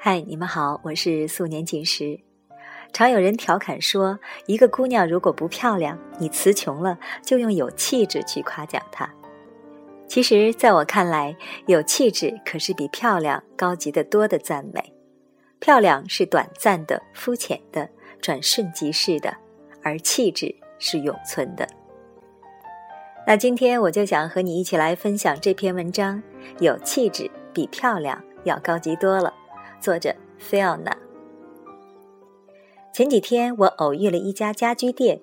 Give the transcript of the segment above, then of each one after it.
嗨，你们好，我是素年锦时。常有人调侃说，一个姑娘如果不漂亮，你词穷了，就用有气质去夸奖她。其实，在我看来，有气质可是比漂亮高级的多的赞美。漂亮是短暂的、肤浅的、转瞬即逝的，而气质是永存的。那今天我就想和你一起来分享这篇文章：有气质比漂亮要高级多了。作者菲奥娜。前几天我偶遇了一家家居店，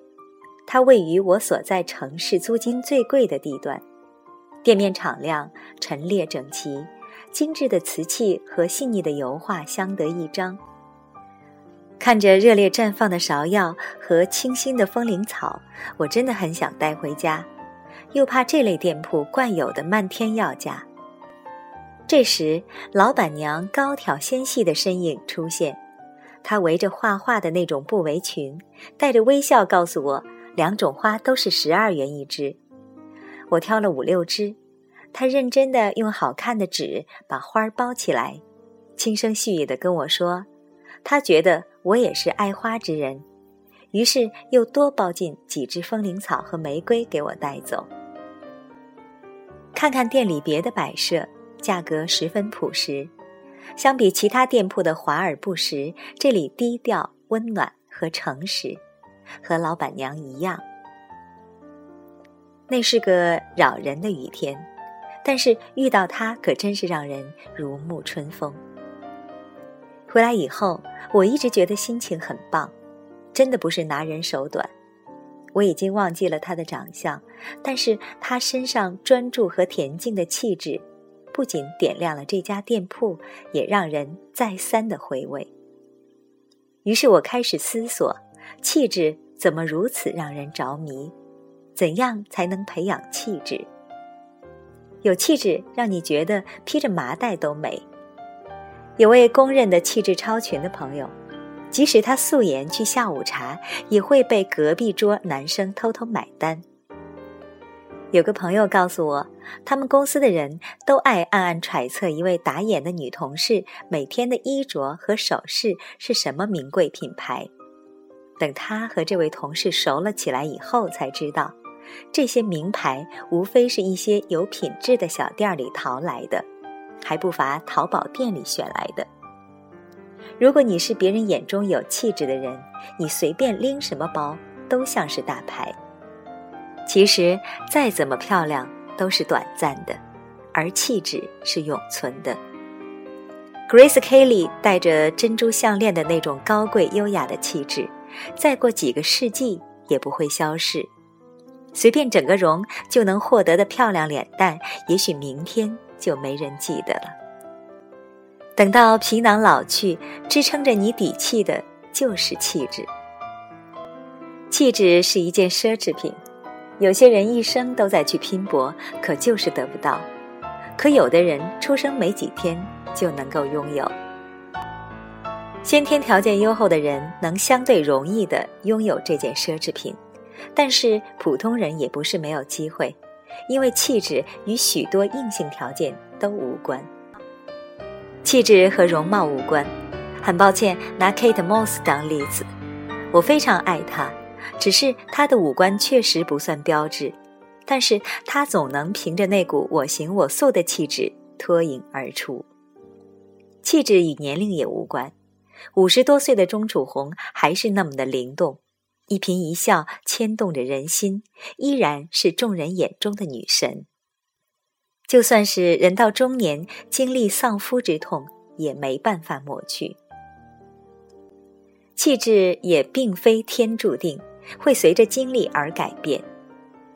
它位于我所在城市租金最贵的地段。店面敞亮、陈列整齐，精致的瓷器和细腻的油画相得益彰。看着热烈绽放的芍药和清新的风铃草，我真的很想带回家，又怕这类店铺惯有的漫天要价。这时，老板娘高挑纤细的身影出现，她围着画画的那种布围裙，带着微笑告诉我，两种花都是十二元一支。我挑了五六支，他认真的用好看的纸把花包起来，轻声细语的跟我说，他觉得我也是爱花之人，于是又多包进几枝风铃草和玫瑰给我带走。看看店里别的摆设，价格十分朴实，相比其他店铺的华而不实，这里低调、温暖和诚实，和老板娘一样。那是个扰人的雨天，但是遇到他可真是让人如沐春风。回来以后，我一直觉得心情很棒，真的不是拿人手短。我已经忘记了他的长相，但是他身上专注和恬静的气质，不仅点亮了这家店铺，也让人再三的回味。于是我开始思索，气质怎么如此让人着迷？怎样才能培养气质？有气质让你觉得披着麻袋都美。有位公认的气质超群的朋友，即使他素颜去下午茶，也会被隔壁桌男生偷偷买单。有个朋友告诉我，他们公司的人都爱暗暗揣测一位打眼的女同事每天的衣着和首饰是什么名贵品牌。等他和这位同事熟了起来以后，才知道。这些名牌无非是一些有品质的小店里淘来的，还不乏淘宝店里选来的。如果你是别人眼中有气质的人，你随便拎什么包都像是大牌。其实再怎么漂亮都是短暂的，而气质是永存的。Grace Kelly 戴着珍珠项链的那种高贵优雅的气质，再过几个世纪也不会消逝。随便整个容就能获得的漂亮脸蛋，也许明天就没人记得了。等到皮囊老去，支撑着你底气的就是气质。气质是一件奢侈品，有些人一生都在去拼搏，可就是得不到；可有的人出生没几天就能够拥有。先天条件优厚的人能相对容易的拥有这件奢侈品。但是普通人也不是没有机会，因为气质与许多硬性条件都无关。气质和容貌无关。很抱歉拿 Kate Moss 当例子，我非常爱她，只是她的五官确实不算标致，但是她总能凭着那股我行我素的气质脱颖而出。气质与年龄也无关，五十多岁的钟楚红还是那么的灵动。一颦一笑牵动着人心，依然是众人眼中的女神。就算是人到中年经历丧夫之痛，也没办法抹去。气质也并非天注定，会随着经历而改变。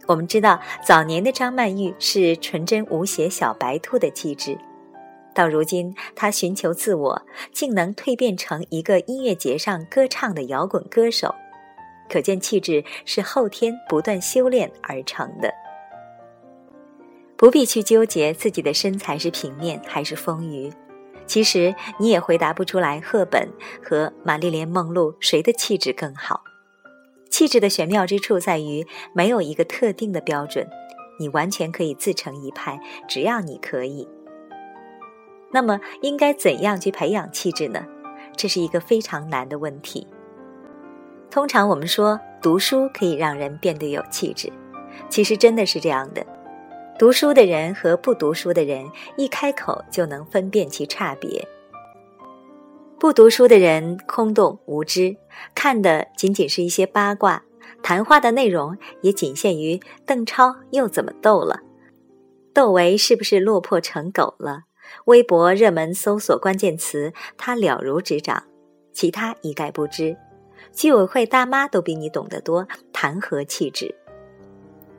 我们知道，早年的张曼玉是纯真无邪小白兔的气质，到如今她寻求自我，竟能蜕变成一个音乐节上歌唱的摇滚歌手。可见气质是后天不断修炼而成的，不必去纠结自己的身材是平面还是丰腴。其实你也回答不出来，赫本和玛丽莲梦露谁的气质更好？气质的玄妙之处在于没有一个特定的标准，你完全可以自成一派，只要你可以。那么应该怎样去培养气质呢？这是一个非常难的问题。通常我们说读书可以让人变得有气质，其实真的是这样的。读书的人和不读书的人一开口就能分辨其差别。不读书的人空洞无知，看的仅仅是一些八卦，谈话的内容也仅限于邓超又怎么斗了，窦唯是不是落魄成狗了？微博热门搜索关键词他了如指掌，其他一概不知。居委会大妈都比你懂得多，谈何气质？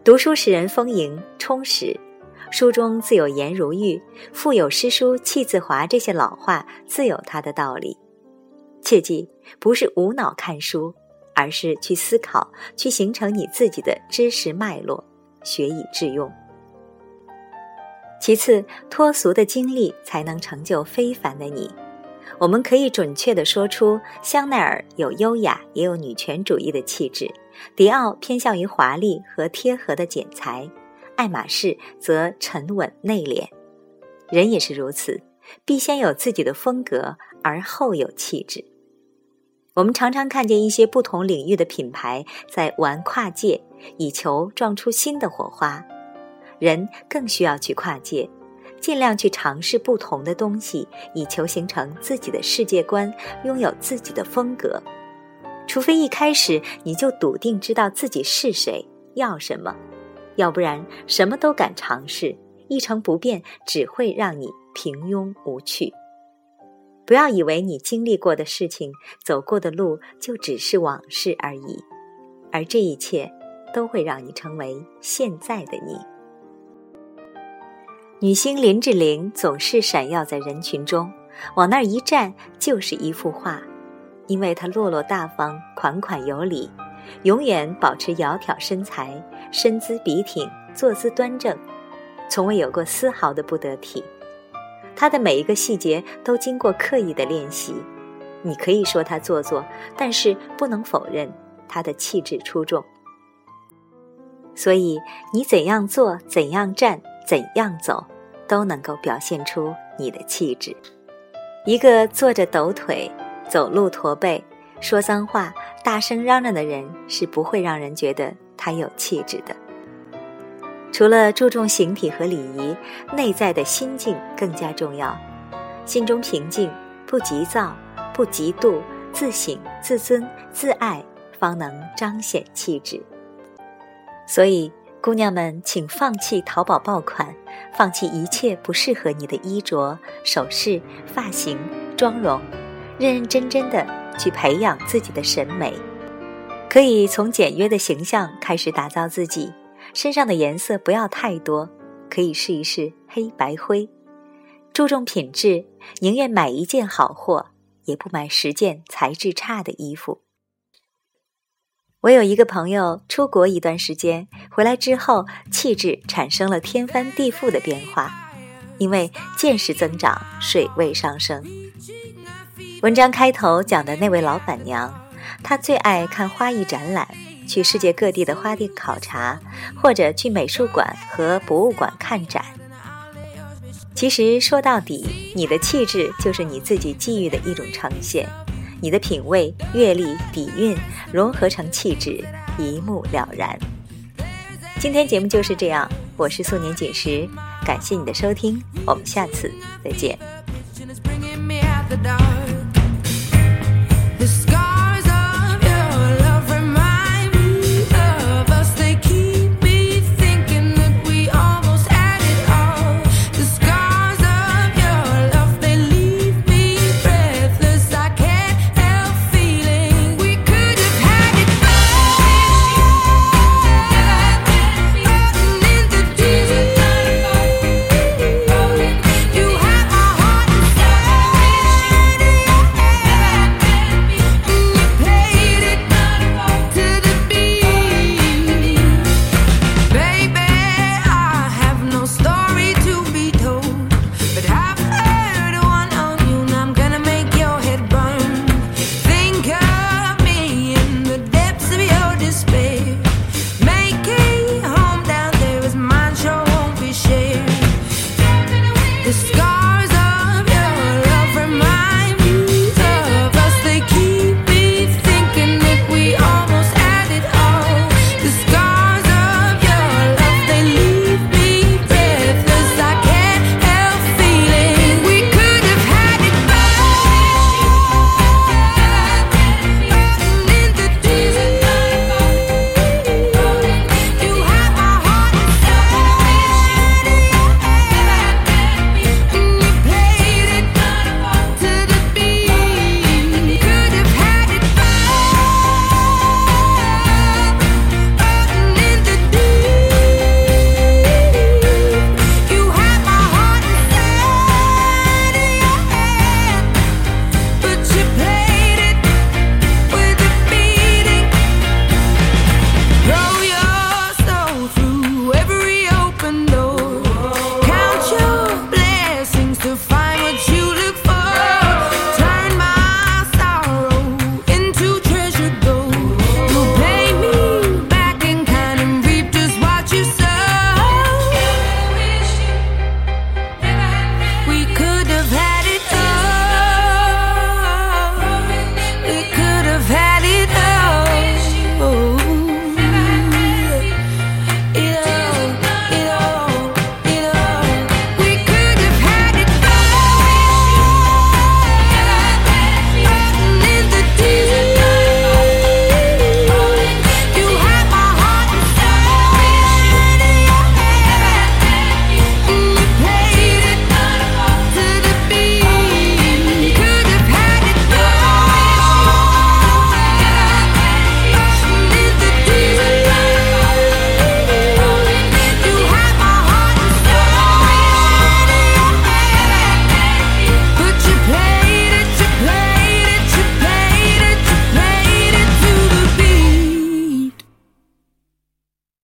读书使人丰盈充实，书中自有颜如玉，腹有诗书气自华。这些老话自有它的道理。切记，不是无脑看书，而是去思考，去形成你自己的知识脉络，学以致用。其次，脱俗的经历才能成就非凡的你。我们可以准确地说出，香奈儿有优雅，也有女权主义的气质。迪奥偏向于华丽和贴合的剪裁，爱马仕则沉稳内敛。人也是如此，必先有自己的风格，而后有气质。我们常常看见一些不同领域的品牌在玩跨界，以求撞出新的火花。人更需要去跨界，尽量去尝试不同的东西，以求形成自己的世界观，拥有自己的风格。除非一开始你就笃定知道自己是谁，要什么，要不然什么都敢尝试，一成不变只会让你平庸无趣。不要以为你经历过的事情、走过的路就只是往事而已，而这一切都会让你成为现在的你。女星林志玲总是闪耀在人群中，往那儿一站就是一幅画。因为她落落大方、款款有礼，永远保持窈窕身材，身姿笔挺，坐姿端正，从未有过丝毫的不得体。他的每一个细节都经过刻意的练习。你可以说他做作，但是不能否认他的气质出众。所以，你怎样做、怎样站、怎样走，都能够表现出你的气质。一个坐着抖腿。走路驼背、说脏话、大声嚷嚷的人是不会让人觉得他有气质的。除了注重形体和礼仪，内在的心境更加重要。心中平静，不急躁，不嫉妒，自省、自尊、自爱，方能彰显气质。所以，姑娘们，请放弃淘宝爆款，放弃一切不适合你的衣着、首饰、发型、妆容。认认真真的去培养自己的审美，可以从简约的形象开始打造自己。身上的颜色不要太多，可以试一试黑白灰。注重品质，宁愿买一件好货，也不买十件材质差的衣服。我有一个朋友出国一段时间，回来之后气质产生了天翻地覆的变化，因为见识增长，水位上升。文章开头讲的那位老板娘，她最爱看花艺展览，去世界各地的花店考察，或者去美术馆和博物馆看展。其实说到底，你的气质就是你自己际遇的一种呈现，你的品味、阅历、底蕴融合成气质，一目了然。今天节目就是这样，我是素年锦时，感谢你的收听，我们下次再见。